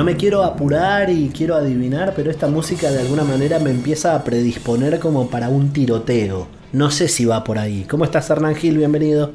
No me quiero apurar y quiero adivinar, pero esta música de alguna manera me empieza a predisponer como para un tiroteo. No sé si va por ahí. ¿Cómo estás, Hernán Gil? Bienvenido.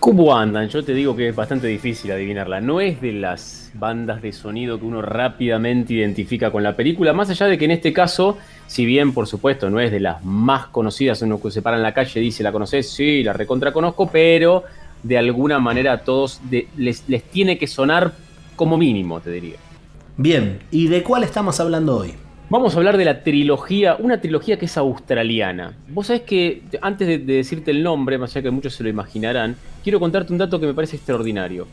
¿Cómo andan? Yo te digo que es bastante difícil adivinarla. No es de las bandas de sonido que uno rápidamente identifica con la película, más allá de que en este caso, si bien por supuesto no es de las más conocidas, uno que se para en la calle y dice, ¿la conoces? Sí, la recontra conozco, pero de alguna manera a todos les, les tiene que sonar como mínimo, te diría. Bien, ¿y de cuál estamos hablando hoy? Vamos a hablar de la trilogía, una trilogía que es australiana. Vos sabés que, antes de, decirte el nombre, más allá que muchos se lo imaginarán, quiero contarte un dato que me parece extraordinario.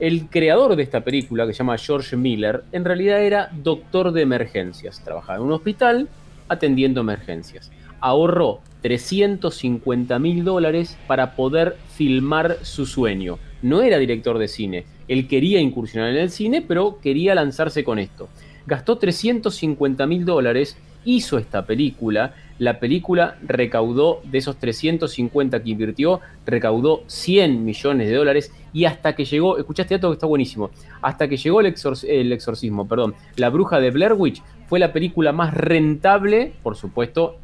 El creador de esta película, que se llama George Miller, en realidad era doctor de emergencias. Trabajaba en un hospital atendiendo emergencias. Ahorró 350 mil dólares para poder filmar su sueño. No era director de cine, él quería incursionar en el cine, pero quería lanzarse con esto. Gastó 350 mil dólares, hizo esta película. La película recaudó, de esos 350 que invirtió, recaudó 100 millones de dólares. Y hasta que llegó, escuchaste dato que está buenísimo, hasta que llegó el, exorcismo, perdón, La Bruja de Blair Witch, fue la película más rentable, por supuesto,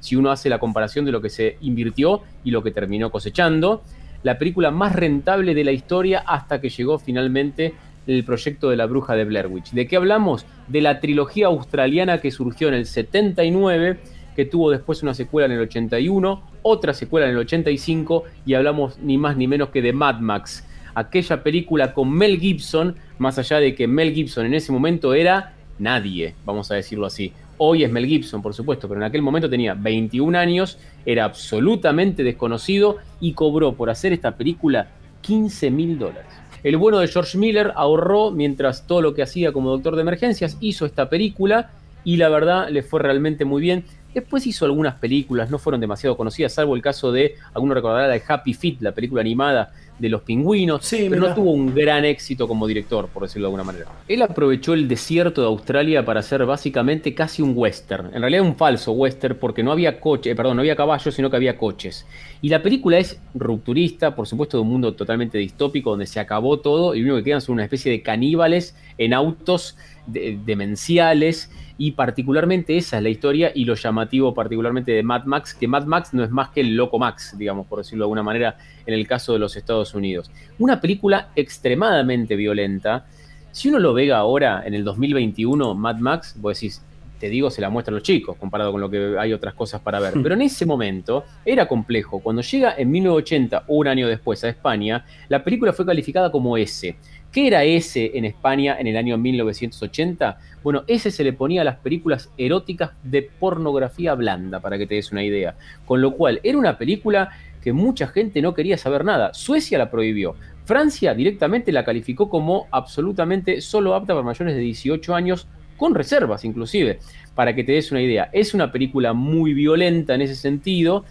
si uno hace la comparación de lo que se invirtió y lo que terminó cosechando la película más rentable de la historia hasta que llegó finalmente el proyecto de la bruja de Blair Witch. ¿De qué hablamos? De la trilogía australiana que surgió en el 79, que tuvo después una secuela en el 81, otra secuela en el 85 y hablamos ni más ni menos que de Mad Max, aquella película con Mel Gibson, más allá de que Mel Gibson en ese momento era nadie, vamos a decirlo así. Hoy es Mel Gibson, por supuesto, pero en aquel momento tenía 21 años, era absolutamente desconocido y cobró por hacer esta película 15 mil dólares. El bueno de George Miller ahorró mientras todo lo que hacía como doctor de emergencias hizo esta película y la verdad le fue realmente muy bien. Después hizo algunas películas, no fueron demasiado conocidas, salvo el caso de, alguno recordará, de Happy Feet, la película animada de los pingüinos, pero no tuvo un gran éxito como director, por decirlo de alguna manera. Él aprovechó el desierto de Australia para hacer básicamente casi un western, en realidad un falso western porque no había coche, eh, perdón, no había caballos, sino que había coches. Y la película es rupturista, por supuesto, de un mundo totalmente distópico donde se acabó todo y lo único que quedan son una especie de caníbales en autos demenciales y particularmente esa es la historia y lo llamativo particularmente de Mad Max, que Mad Max no es más que el loco Max, digamos, por decirlo de alguna manera, en el caso de los Estados Unidos. Una película extremadamente violenta. Si uno lo ve ahora, en el 2021, Mad Max, vos decís, te digo, se la muestran los chicos, comparado con lo que hay otras cosas para ver. Pero en ese momento era complejo. Cuando llega en 1980, un año después, a España, la película fue calificada como S. ¿Qué era S en España en el año 1980? Bueno, ese se le ponía a las películas eróticas de pornografía blanda, para que te des una idea. Con lo cual, era una película que mucha gente no quería saber nada. Suecia la prohibió. Francia directamente la calificó como absolutamente solo apta para mayores de 18 años, con reservas inclusive, para que te des una idea. Es una película muy violenta en ese sentido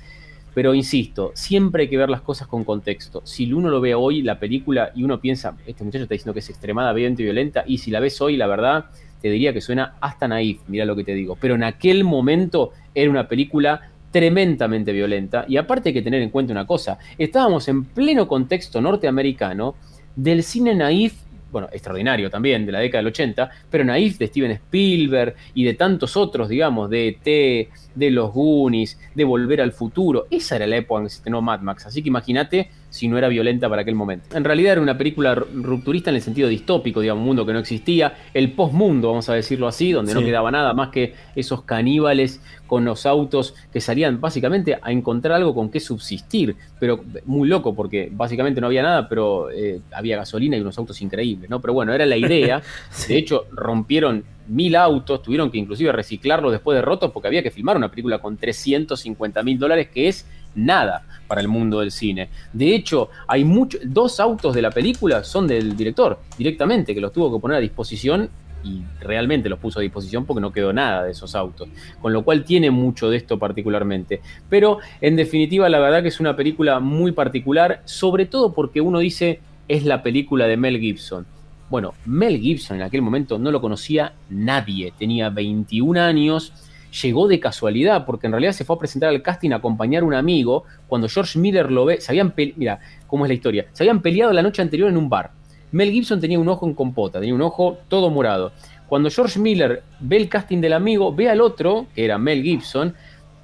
pero insisto, siempre hay que ver las cosas con contexto. Si uno lo ve hoy, la película, y uno piensa, este muchacho está diciendo que es extremadamente violenta, y si la ves hoy, la verdad, te diría que suena hasta naif, mira lo que te digo. Pero en aquel momento era una película tremendamente violenta. Y aparte hay que tener en cuenta una cosa, estábamos en pleno contexto norteamericano del cine naif bueno, extraordinario también, de la década del 80, pero Naif de Steven Spielberg y de tantos otros, digamos, de E.T., de Los Goonies, de Volver al Futuro. Esa era la época en que se estrenó Mad Max, así que imagínate si no era violenta para aquel momento. En realidad era una película rupturista en el sentido distópico, digamos, un mundo que no existía, el postmundo, vamos a decirlo así, donde no quedaba nada más que esos caníbales con los autos que salían básicamente a encontrar algo con qué subsistir, pero muy loco porque básicamente no había nada, pero eh, había gasolina y unos autos increíbles, ¿no? Pero bueno, era la idea. De hecho, rompieron mil autos, tuvieron que inclusive reciclarlos después de rotos porque había que filmar una película con 350 mil dólares, que es nada para el mundo del cine. De hecho, hay muchos, dos autos de la película son del director, directamente, que los tuvo que poner a disposición y realmente los puso a disposición porque no quedó nada de esos autos. Con lo cual tiene mucho de esto particularmente. Pero en definitiva, la verdad que es una película muy particular, sobre todo porque uno dice es la película de Mel Gibson. Bueno, Mel Gibson en aquel momento no lo conocía nadie, tenía 21 años, llegó de casualidad, porque en realidad se fue a presentar al casting a acompañar a un amigo, cuando George Miller lo ve, se habían mira cómo es la historia, se habían peleado la noche anterior en un bar. Mel Gibson tenía un ojo en compota, tenía un ojo todo morado. Cuando George Miller ve el casting del amigo, ve al otro, que era Mel Gibson,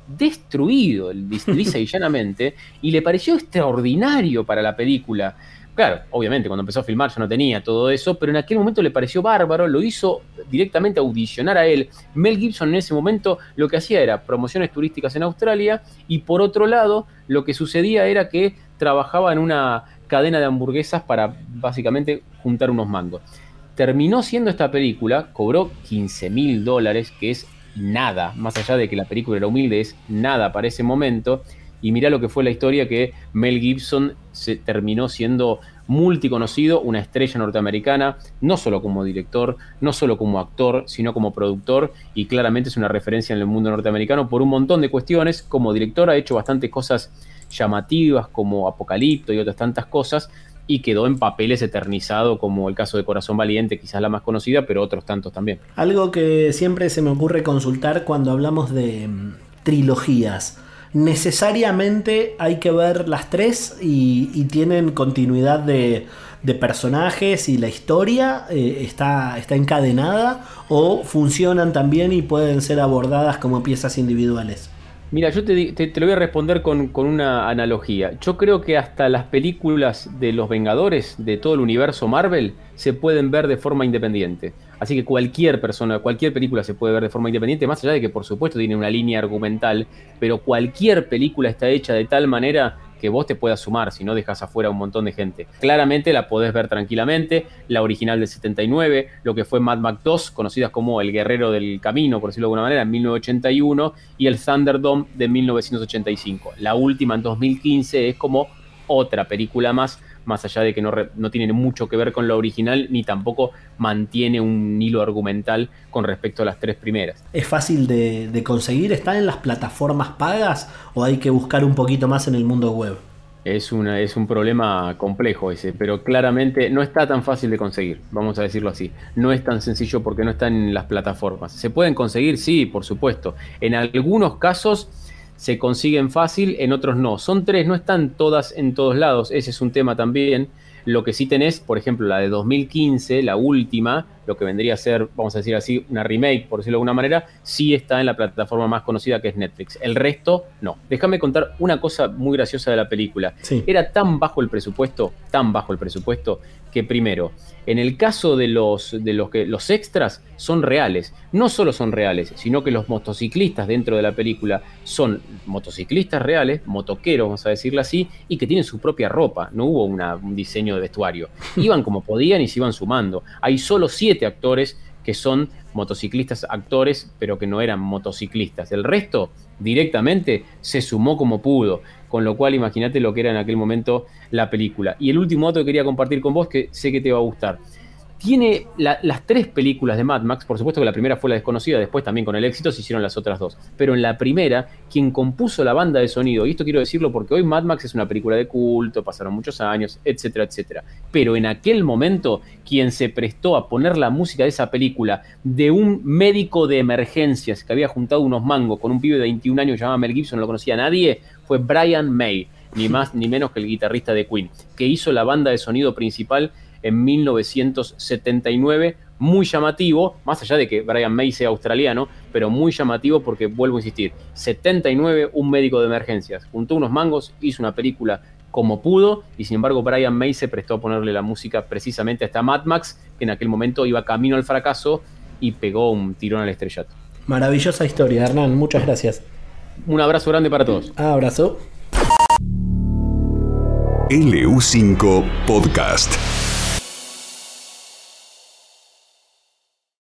destruido, lisa y llanamente, y le pareció extraordinario para la película. Claro, obviamente cuando empezó a filmar ya no tenía todo eso, pero en aquel momento le pareció bárbaro, lo hizo directamente audicionar a él. Mel Gibson en ese momento lo que hacía era promociones turísticas en Australia y por otro lado lo que sucedía era que trabajaba en una cadena de hamburguesas para básicamente juntar unos mangos. Terminó siendo esta película, cobró 15 mil dólares, que es nada, más allá de que la película era humilde, es nada para ese momento y mira lo que fue la historia que Mel Gibson se terminó siendo multiconocido, una estrella norteamericana, no solo como director, no solo como actor, sino como productor, y claramente es una referencia en el mundo norteamericano por un montón de cuestiones. Como director ha hecho bastantes cosas llamativas, como Apocalipto y otras tantas cosas, y quedó en papeles eternizado, como el caso de Corazón Valiente, quizás la más conocida, pero otros tantos también. Algo que siempre se me ocurre consultar cuando hablamos de mm, trilogías necesariamente hay que ver las tres y, tienen continuidad de, personajes y la historia eh, está, está encadenada o funcionan también y pueden ser abordadas como piezas individuales. Mira, yo te, te, lo voy a responder con, con, una analogía. Yo creo que hasta las películas de los Vengadores, de todo el universo Marvel, se pueden ver de forma independiente. Así que cualquier persona, cualquier película se puede ver de forma independiente, más allá de que por supuesto tiene una línea argumental, pero cualquier película está hecha de tal manera que vos te puedas sumar, si no dejas afuera un montón de gente. Claramente la podés ver tranquilamente, la original del 79, lo que fue Mad Max 2, conocidas como El Guerrero del Camino, por decirlo de alguna manera, en 1981, y el Thunderdome de 1985. La última en 2015 es como otra película más, más allá de que no, no, tiene mucho que ver con la original, ni tampoco mantiene un hilo argumental con respecto a las tres primeras. ¿Es fácil de, de conseguir? ¿Está en las plataformas pagas o hay que buscar un poquito más en el mundo web? Es, una, es un problema complejo ese, pero claramente no está tan fácil de conseguir, vamos a decirlo así. No es tan sencillo porque no están en las plataformas. ¿Se pueden conseguir? Sí, por supuesto. En algunos casos se consiguen fácil, en otros no. Son tres, no están todas en todos lados, ese es un tema también. Lo que sí tenés, por ejemplo, la de 2015, la última, lo que vendría a ser, vamos a decir así, una remake, por decirlo de alguna manera, sí está en la plataforma más conocida que es Netflix. El resto, no. Déjame contar una cosa muy graciosa de la película. Era tan bajo el presupuesto, tan bajo el presupuesto, que primero, en el caso de los, de los que los extras son reales, no solo son reales, sino que los motociclistas dentro de la película son motociclistas reales, motoqueros, vamos a decirlo así, y que tienen su propia ropa. No hubo un diseño de vestuario. Iban como podían y se iban sumando. Hay solo siete actores que son motociclistas actores, pero que no eran motociclistas. El resto directamente se sumó como pudo, con lo cual imagínate lo que era en aquel momento la película. Y el último dato que quería compartir con vos, que sé que te va a gustar. Tiene las tres películas de Mad Max, por supuesto que la primera fue la desconocida, después también con el éxito se hicieron las otras dos. Pero en la primera, quien compuso la banda de sonido, y esto quiero decirlo porque hoy Mad Max es una película de culto, pasaron muchos años, etcétera, etcétera. Pero en aquel momento, quien se prestó a poner la música de esa película de un médico de emergencias que había juntado unos mangos con un pibe de 21 años llamado Mel Gibson, no lo conocía nadie, fue Brian May, ni más ni menos que el guitarrista de Queen, que hizo la banda de sonido principal en 1979, muy llamativo, más allá de que Brian May sea australiano, pero muy llamativo porque, vuelvo a insistir, 79, un médico de emergencias, juntó unos mangos, hizo una película como pudo, y sin embargo Brian May se prestó a ponerle la música precisamente a esta Mad Max, que en aquel momento iba camino al fracaso y pegó un tirón al estrellato. Maravillosa historia, Hernán, muchas gracias. Un abrazo grande para todos. Abrazo. LU5 Podcast.